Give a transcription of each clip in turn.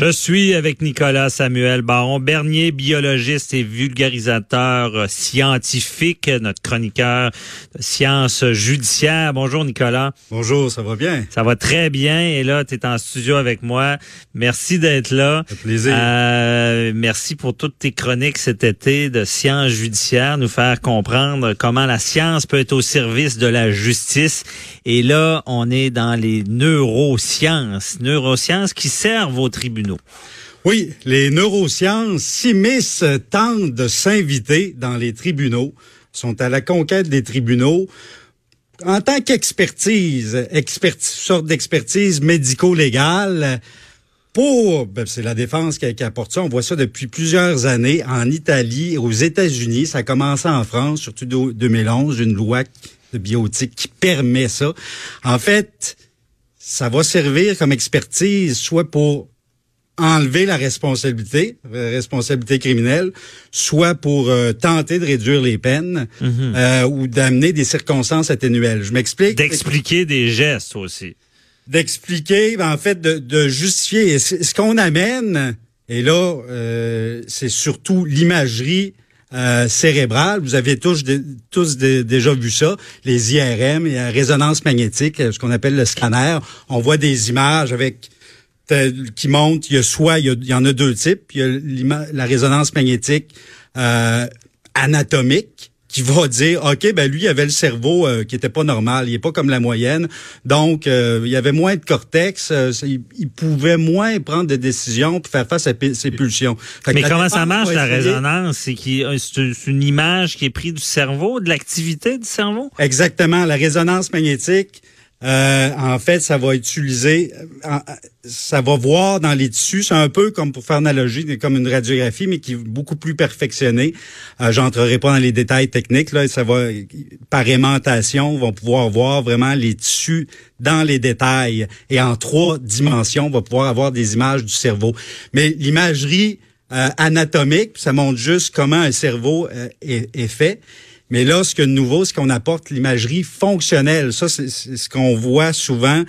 Je suis avec Nicolas Samuel Baron Bernier, biologiste et vulgarisateur euh, scientifique, notre chroniqueur de sciences judiciaires. Bonjour Nicolas. Bonjour, ça va bien? Ça va très bien et là, tu es en studio avec moi. Merci d'être là. Fait plaisir. Euh, merci pour toutes tes chroniques cet été de sciences judiciaires, nous faire comprendre comment la science peut être au service de la justice. Et là, on est dans les neurosciences, neurosciences qui servent aux tribunaux. Oui, les neurosciences s'immiscent, tentent de s'inviter dans les tribunaux, sont à la conquête des tribunaux. En tant qu'expertise, expertise, sorte d'expertise médico-légale, pour, ben, c'est la défense qui, qui, apporte ça. On voit ça depuis plusieurs années en Italie, aux États-Unis. Ça a commencé en France, surtout 2011, une loi de biotique qui permet ça. En fait, ça va servir comme expertise soit pour enlever la responsabilité, la responsabilité criminelle, soit pour euh, tenter de réduire les peines Mhm. euh, ou d'amener des circonstances atténuelles. Je m'explique. D'expliquer des gestes aussi. D'expliquer, ben, en fait, de, de justifier. Et ce qu'on amène, et là, euh, c'est surtout l'imagerie euh, cérébrale. Vous avez tous, tous dé- déjà vu ça, les IRM, la résonance magnétique, euh, ce qu'on appelle le scanner. On voit des images avec qui montrent, il y a soit, il y, a- il y en a deux types, il y a la résonance magnétique euh, anatomique qui va dire, OK, ben lui, il avait le cerveau euh, qui était pas normal, il est pas comme la moyenne, donc euh, il y avait moins de cortex, euh, il, il pouvait moins prendre des décisions pour faire face à ses pulsions. Mais comment ça marche la résonance? Euh, c'est une image qui est prise du cerveau, de l'activité du cerveau? Exactement. La résonance magnétique, euh, en fait, ça va utiliser, euh, en- ça va voir dans les tissus. C'est un peu comme pour faire analogie, comme une radiographie, mais qui est beaucoup plus perfectionnée. Euh, J'entrerai pas dans les détails techniques. Là, ça va par aimantation, on va pouvoir voir vraiment les tissus dans les détails et en trois dimensions, on va pouvoir avoir des images du cerveau. Mais l'imagerie euh, anatomique, ça montre juste comment un cerveau euh, est, est fait. Mais là, ce que nouveau, c'est qu'on apporte l'imagerie fonctionnelle. Ça, c'est c'est ce qu'on voit souvent.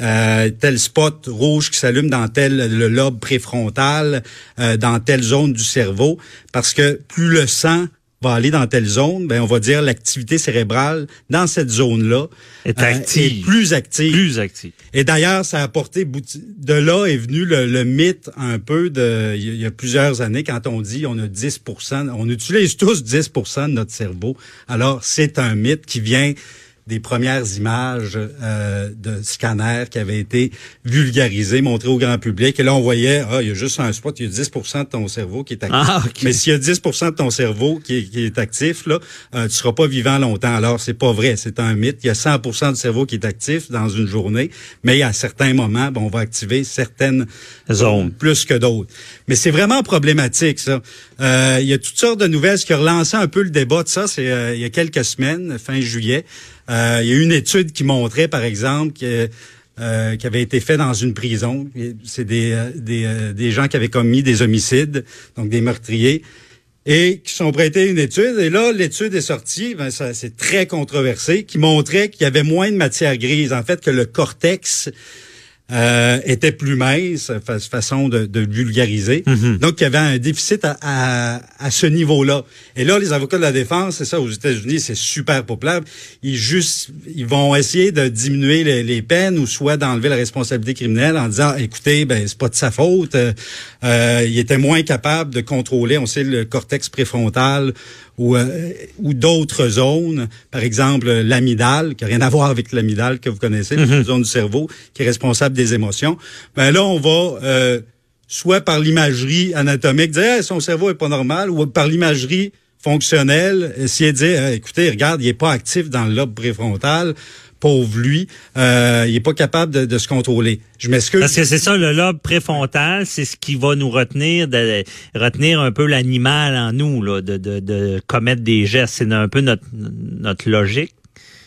Euh, tel spot rouge qui s'allume dans tel le lobe préfrontal, euh, dans telle zone du cerveau, parce que plus le sang va aller dans telle zone, ben on va dire l'activité cérébrale dans cette zone-là Est euh, active. est plus active. Plus actif. Et d'ailleurs, ça a apporté de là est venu le, le mythe un peu de il y a plusieurs années quand on dit on a 10 on utilise tous 10 de notre cerveau. Alors, c'est un mythe qui vient des premières images euh, de scanners qui avaient été vulgarisées, montrées au grand public. Et là, on voyait, ah, il y a juste un spot, il y a 10 de ton cerveau qui est actif. Ah, ok. Mais s'il y a 10% de ton cerveau qui est, qui est actif, là, euh, tu seras pas vivant longtemps. Alors, c'est pas vrai, c'est un mythe. Il y a 100% du cerveau qui est actif dans une journée, mais à certains moments, ben, on va activer certaines Zones. plus que d'autres. Mais c'est vraiment problématique, ça. Euh, il y a toutes sortes de nouvelles. Ce qui a relancé un peu le débat de ça, c'est euh, il y a quelques semaines, fin juillet, euh, il y a une étude qui montrait, par exemple, que euh, avait été fait dans une prison. C'est des, euh, des, des gens qui avaient commis des homicides, donc des meurtriers, et qui sont prêtés une étude. Et là, l'étude est sortie, ben, c'est très controversé, qui montrait qu'il y avait moins de matière grise. En fait, que le cortex euh, était plus mince, fa- façon de, de vulgariser. Mhm. Donc, il y avait un déficit à, à, à ce niveau-là. Et là, les avocats de la défense, c'est ça, aux États-Unis, c'est super populaire. Ils juste, ils vont essayer de diminuer les, les peines ou soit d'enlever la responsabilité criminelle en disant, écoutez, ben c'est pas de sa faute. Euh, euh, il était moins capable de contrôler, on sait, le cortex préfrontal ou, euh, ou d'autres zones, par exemple l'amidale, qui n'a rien à voir avec l'amidale que vous connaissez, une zone du cerveau qui est responsable des émotions. Ben là, on va euh, soit par l'imagerie anatomique dire Hey, son cerveau est pas normal, ou par l'imagerie fonctionnelle, essayer de dire écoutez, regarde, il est pas actif dans le lobe préfrontal. Pauvre lui, euh, il est pas capable de, de se contrôler. Je m'excuse. Parce que c'est ça, le lobe préfrontal, c'est ce qui va nous retenir, de, retenir un peu l'animal en nous, là, de, de, de commettre des gestes. C'est un peu notre, notre logique.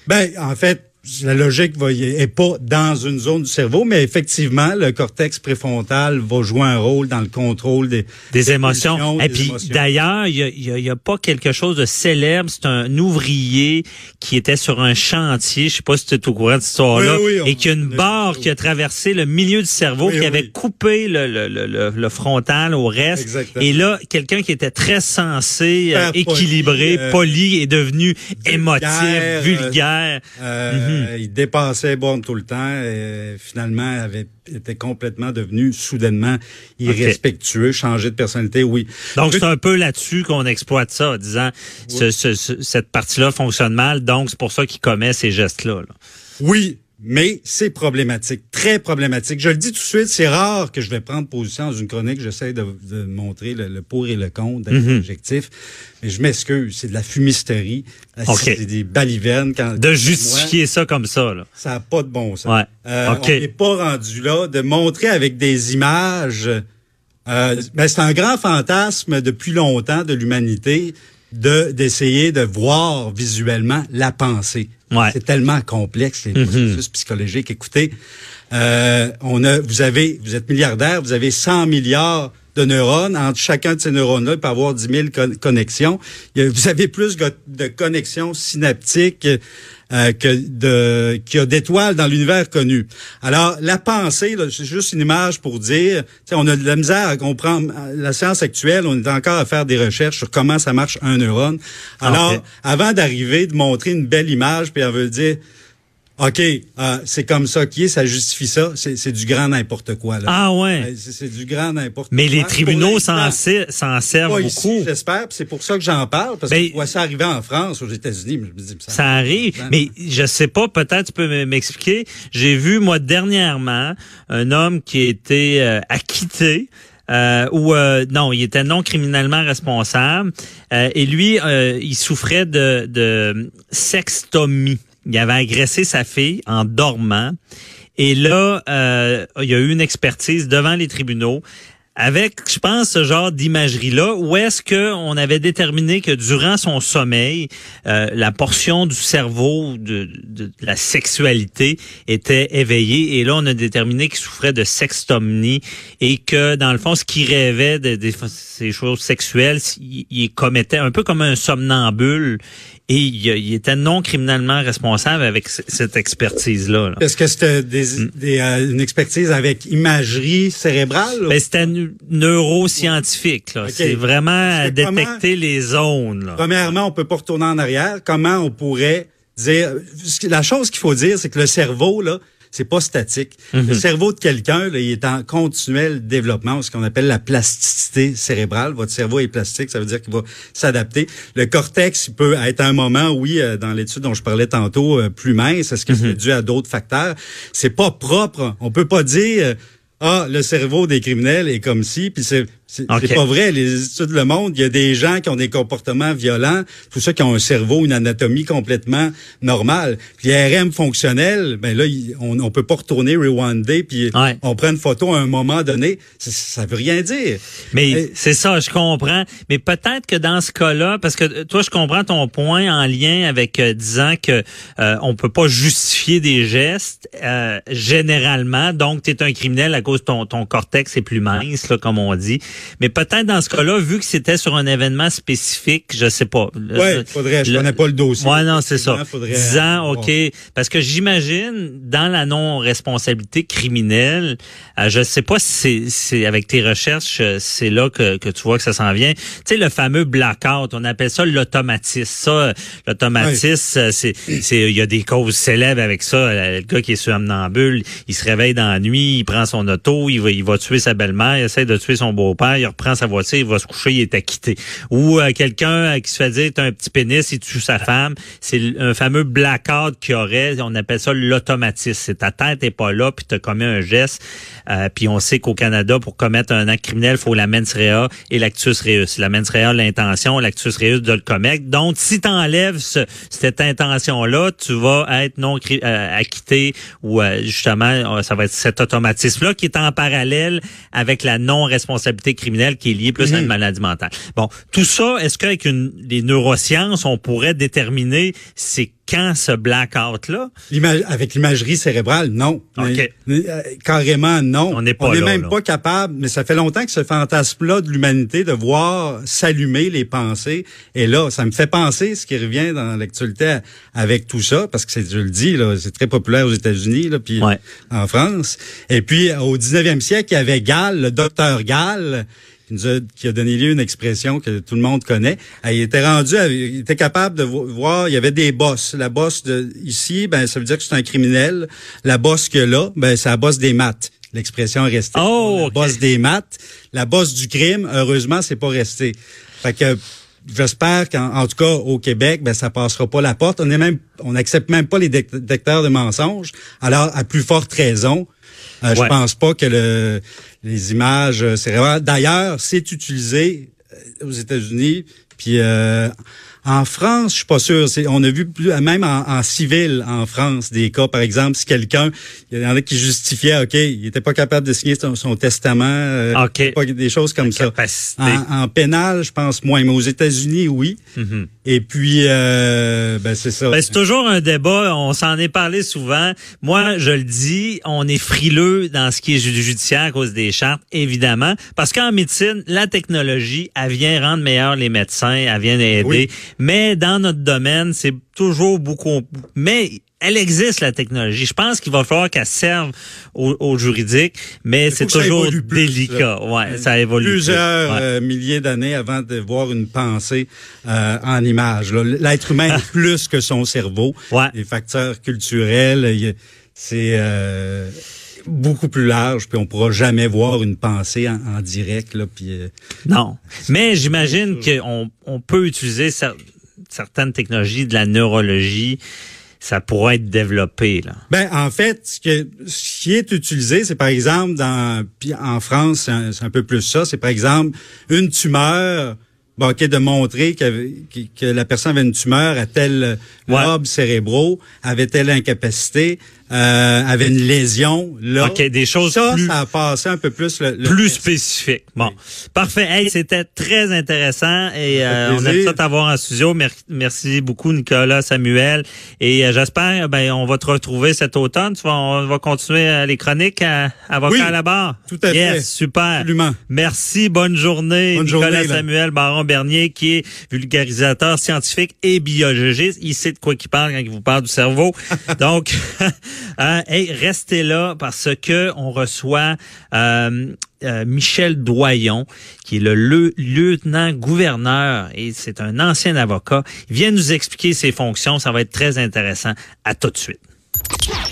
Ben, en fait, la logique va, est pas dans une zone du cerveau, mais effectivement, le cortex préfrontal va jouer un rôle dans le contrôle des, des émotions. Et des puis d'ailleurs, il y a, il y a- il y a pas quelque chose de célèbre. C'est un ouvrier qui était sur un chantier. Je sais pas si tu es au courant de cette histoire-là. Oui, oui, et qui a une barre qui a traversé le milieu du cerveau, qui avait coupé le, le, le, le- le frontal au reste. Exactement. Et là, quelqu'un qui était très sensé, euh, poli, équilibré, euh, poli, est devenu émotif, euh, vulgaire. Euh, Il dépassait borne tout le temps et finalement avait était complètement devenu soudainement irrespectueux, changé de personnalité, oui. Donc, c'est un peu là-dessus qu'on exploite ça, en disant ce- ce- ce- cette partie-là fonctionne mal, donc c'est pour ça qu'il commet ces gestes-là. là. Oui, mais c'est problématique, très problématique. Je le dis tout de suite, c'est rare que je vais prendre position dans une chronique. J'essaie de, de montrer le, le pour et le contre, d'être Mhm. objectif. Mais je m'excuse, c'est de la fumisterie, OK. c'est des balivernes. Quand, De moi, justifier ça comme ça. Là. ça n'a pas de bon sens. Ouais. Euh. On n'est pas rendu là de montrer avec des images. Euh, ben, c'est un grand fantasme depuis longtemps de l'humanité de d'essayer de voir visuellement la pensée. Ouais. C'est tellement complexe les Mhm. processus psychologiques. Écoutez, euh, on a, vous avez, vous êtes milliardaire, vous avez 100 milliards de neurones. Entre chacun de ces neurones-là, il peut avoir 10 000 con- connexions. Vous avez plus de connexions synaptiques euh, que de qu'il y a d'étoiles dans l'univers connu. Alors, la pensée, c'est juste une image pour dire, on a de la misère à comprendre la science actuelle, on est encore à faire des recherches sur comment ça marche un neurone. Alors, avant d'arriver, de montrer une belle image, puis on veut dire, OK, euh, c'est comme ça qui est, ça justifie ça, c'est c'est du grand n'importe quoi. Là. Ah ouais. Euh, C'est du grand n'importe quoi. Mais les tribunaux s'en ser- s'en servent pas beaucoup. ici, j'espère, c'est pour ça que j'en parle, parce Ben, que ça arriver en France, aux États-Unis, mais je me dis, ça, Ça arrive, mais je sais pas, peut-être tu peux m'expliquer. J'ai vu, moi, dernièrement, un homme qui a été euh, acquitté. Euh, ou euh, non, il était non criminellement responsable. Euh, et lui, euh, il souffrait de, de sextomie. Il avait agressé sa fille en dormant. Et là, euh, il y a eu une expertise devant les tribunaux avec, je pense, ce genre d'imagerie-là, où est-ce que on avait déterminé que durant son sommeil, euh, la portion du cerveau de, de la sexualité était éveillée, et là, on a déterminé qu'il souffrait de sextomnie, et que, dans le fond, ce qu'il rêvait de, de ces choses sexuelles, il, il commettait un peu comme un somnambule, et il, il était non criminellement responsable avec cette expertise-là. là. Est-ce que c'était des, Mm. des, euh, une expertise avec imagerie cérébrale? Ben, c'était neuroscientifique. C'est vraiment à comment- détecter les zones. Là. Premièrement, on peut pas retourner en arrière. Comment on pourrait dire la chose qu'il faut dire, c'est que le cerveau là, c'est pas statique. Mhm. Le cerveau de quelqu'un, là, il est en continuel développement, ce qu'on appelle la plasticité cérébrale. Votre cerveau est plastique, ça veut dire qu'il va s'adapter. Le cortex, il peut être à un moment, oui, euh, dans l'étude dont je parlais tantôt, euh, plus mince. Est-ce que Mhm. c'est dû à d'autres facteurs? C'est pas propre. On peut pas dire. Ah, le cerveau des criminels est comme si, puis c'est c'est Ok. c'est pas vrai. Les études le montrent. Il y a des gens qui ont des comportements violents, tout ça qui ont un cerveau, une anatomie complètement normale. Puis RM fonctionnel, ben là, on, on peut pas retourner rewinder, puis Ouais. on prend une photo à un moment donné. Ça, ça veut rien dire. Mais Euh, c'est ça, je comprends. Mais peut-être que dans ce cas-là, parce que euh, toi, je comprends ton point en lien avec euh, disant que euh, on peut pas justifier des gestes euh, généralement. Donc, tu es un criminel à cause de ton, ton cortex est plus mince, là, comme on dit. Mais peut-être dans ce cas-là, vu que c'était sur un événement spécifique, je sais pas. Le- faudrait. Je le- connais pas le dossier. Ouais, non, c'est ça. Faudrait Disant, OK, parce que j'imagine, dans la non-responsabilité criminelle, euh, je sais pas si c'est- c'est avec tes recherches, euh, c'est là que, que tu vois que ça s'en vient. Tu sais, le fameux blackout, on appelle ça l'automatisme. Ça, euh, l'automatisme, c'est, c'est, il y a des causes célèbres avec ça. Le gars qui est somnambule, il se réveille dans la nuit, il prend son auto, il va, il va tuer sa belle-mère, il essaie de tuer son beau-père, il reprend sa voiture, il va se coucher, il est acquitté. Ou euh, quelqu'un euh, qui se fait dire, t'as un petit pénis, il tue sa femme. C'est un fameux blackout qu'il y aurait, on appelle ça l'automatisme. C'est ta tête est pas là, puis t'as commis un geste. Euh, puis on sait qu'au Canada, pour commettre un acte criminel, faut la mens et l'actus reus. La mens rea, l'intention, l'actus reus de le commettre. Donc, si t'enlèves ce- cette intention-là, tu vas être non euh, acquitté ou euh, justement, euh, ça va être cet automatisme-là qui est en parallèle avec la non-responsabilité criminelle qui est liée plus à une maladie mentale. Bon, tout ça, est-ce qu'avec une, les neurosciences, on pourrait déterminer c'est quand ce blackout-là? Avec l'imagerie cérébrale, non. OK. Mais, euh, carrément, non. On n'est pas là, même là. pas capable, mais ça fait longtemps que ce fantasme-là de l'humanité de voir s'allumer les pensées. Et là, ça me fait penser ce qui revient dans l'actualité avec tout ça, parce que c'est, je le dis, là, c'est très populaire aux États-Unis, là, puis Ouais. en France. Et puis, au 19e siècle, il y avait Gall, le docteur Gall, qui, nous a, qui a donné lieu à une expression que tout le monde connaît. Euh, Il était rendu, à- il était capable de vo- voir, il y avait des bosses. La bosse de ici, ben ça veut dire que c'est un criminel. La bosse que là, ben c'est la bosse des maths. L'expression est restée. Oh, la bosse des maths, la bosse du crime. Heureusement, c'est pas resté. Fait que j'espère qu'en en tout cas au Québec, ben ça passera pas la porte. On est même, on n'accepte même pas les dé- détecteurs de mensonges. Alors à plus forte raison. Euh, Je Ouais. pense pas que le, les images euh, cérébrales. D'ailleurs, c'est utilisé euh, aux États-Unis, puis euh, en France, je suis pas sûr. C'est, on a vu plus, même en, en civil en France des cas, par exemple, si quelqu'un, il y en a qui justifiaient, ok, il était pas capable de signer son, son testament, euh, pas des choses comme ça. En, en pénal, je pense moins, mais aux États-Unis, oui. Mhm. Et puis, euh, ben c'est ça. Ben, c'est toujours un débat. On s'en est parlé souvent. Moi, je le dis, on est frileux dans ce qui est ju- judiciaire à cause des chartes, évidemment. Parce qu'en médecine, la technologie, elle vient rendre meilleurs les médecins, elle vient aider. Oui. Mais dans notre domaine, c'est toujours beaucoup... Mais elle existe, la technologie. Je pense qu'il va falloir qu'elle serve au, au juridique, mais c'est toujours plus, délicat. Ouais, ça évolue. plus. plusieurs Ouais. euh, milliers d'années avant de voir une pensée euh, en image. L'être humain est plus que son cerveau. Ouais. Les facteurs culturels, c'est euh, beaucoup plus large. Puis on pourra jamais voir une pensée en, en direct. Là, puis, euh, Non. Mais j'imagine qu'on on peut utiliser cer- certaines technologies de la neurologie. Ça pourrait être développé, là. Ben, en fait, ce, que, ce qui est utilisé, c'est par exemple dans en France, c'est un, peu plus ça. C'est par exemple une tumeur. Bon, ok, de montrer que, que, que la personne avait une tumeur à tel Ouais. lobe cérébraux, avait telle incapacité, euh, avait une lésion. Là, Ok, des choses ça, plus- ça a passé un peu plus le, le Plus spécifique. Bon. Parfait. Hey, c'était très intéressant et euh, on aime ça t'avoir en studio. Mer- merci beaucoup, Nicolas, Samuel. Et euh, j'espère, ben, on va te retrouver cet automne. Tu vas, on va continuer euh, les chroniques à, avocat Oui, à la barre. tout à yes, fait. super. Absolument. Merci, bonne journée. Bonne Nicolas journée. Samuel Baron-Bernier, qui est vulgarisateur scientifique et biologiste. Il sait de quoi il parle quand il vous parle du cerveau. Donc, euh, hey, restez là parce que on reçoit euh, euh, Michel Doyon, qui est le, le- lieutenant-gouverneur et c'est un ancien avocat. Il vient nous expliquer ses fonctions. Ça va être très intéressant. À tout de suite.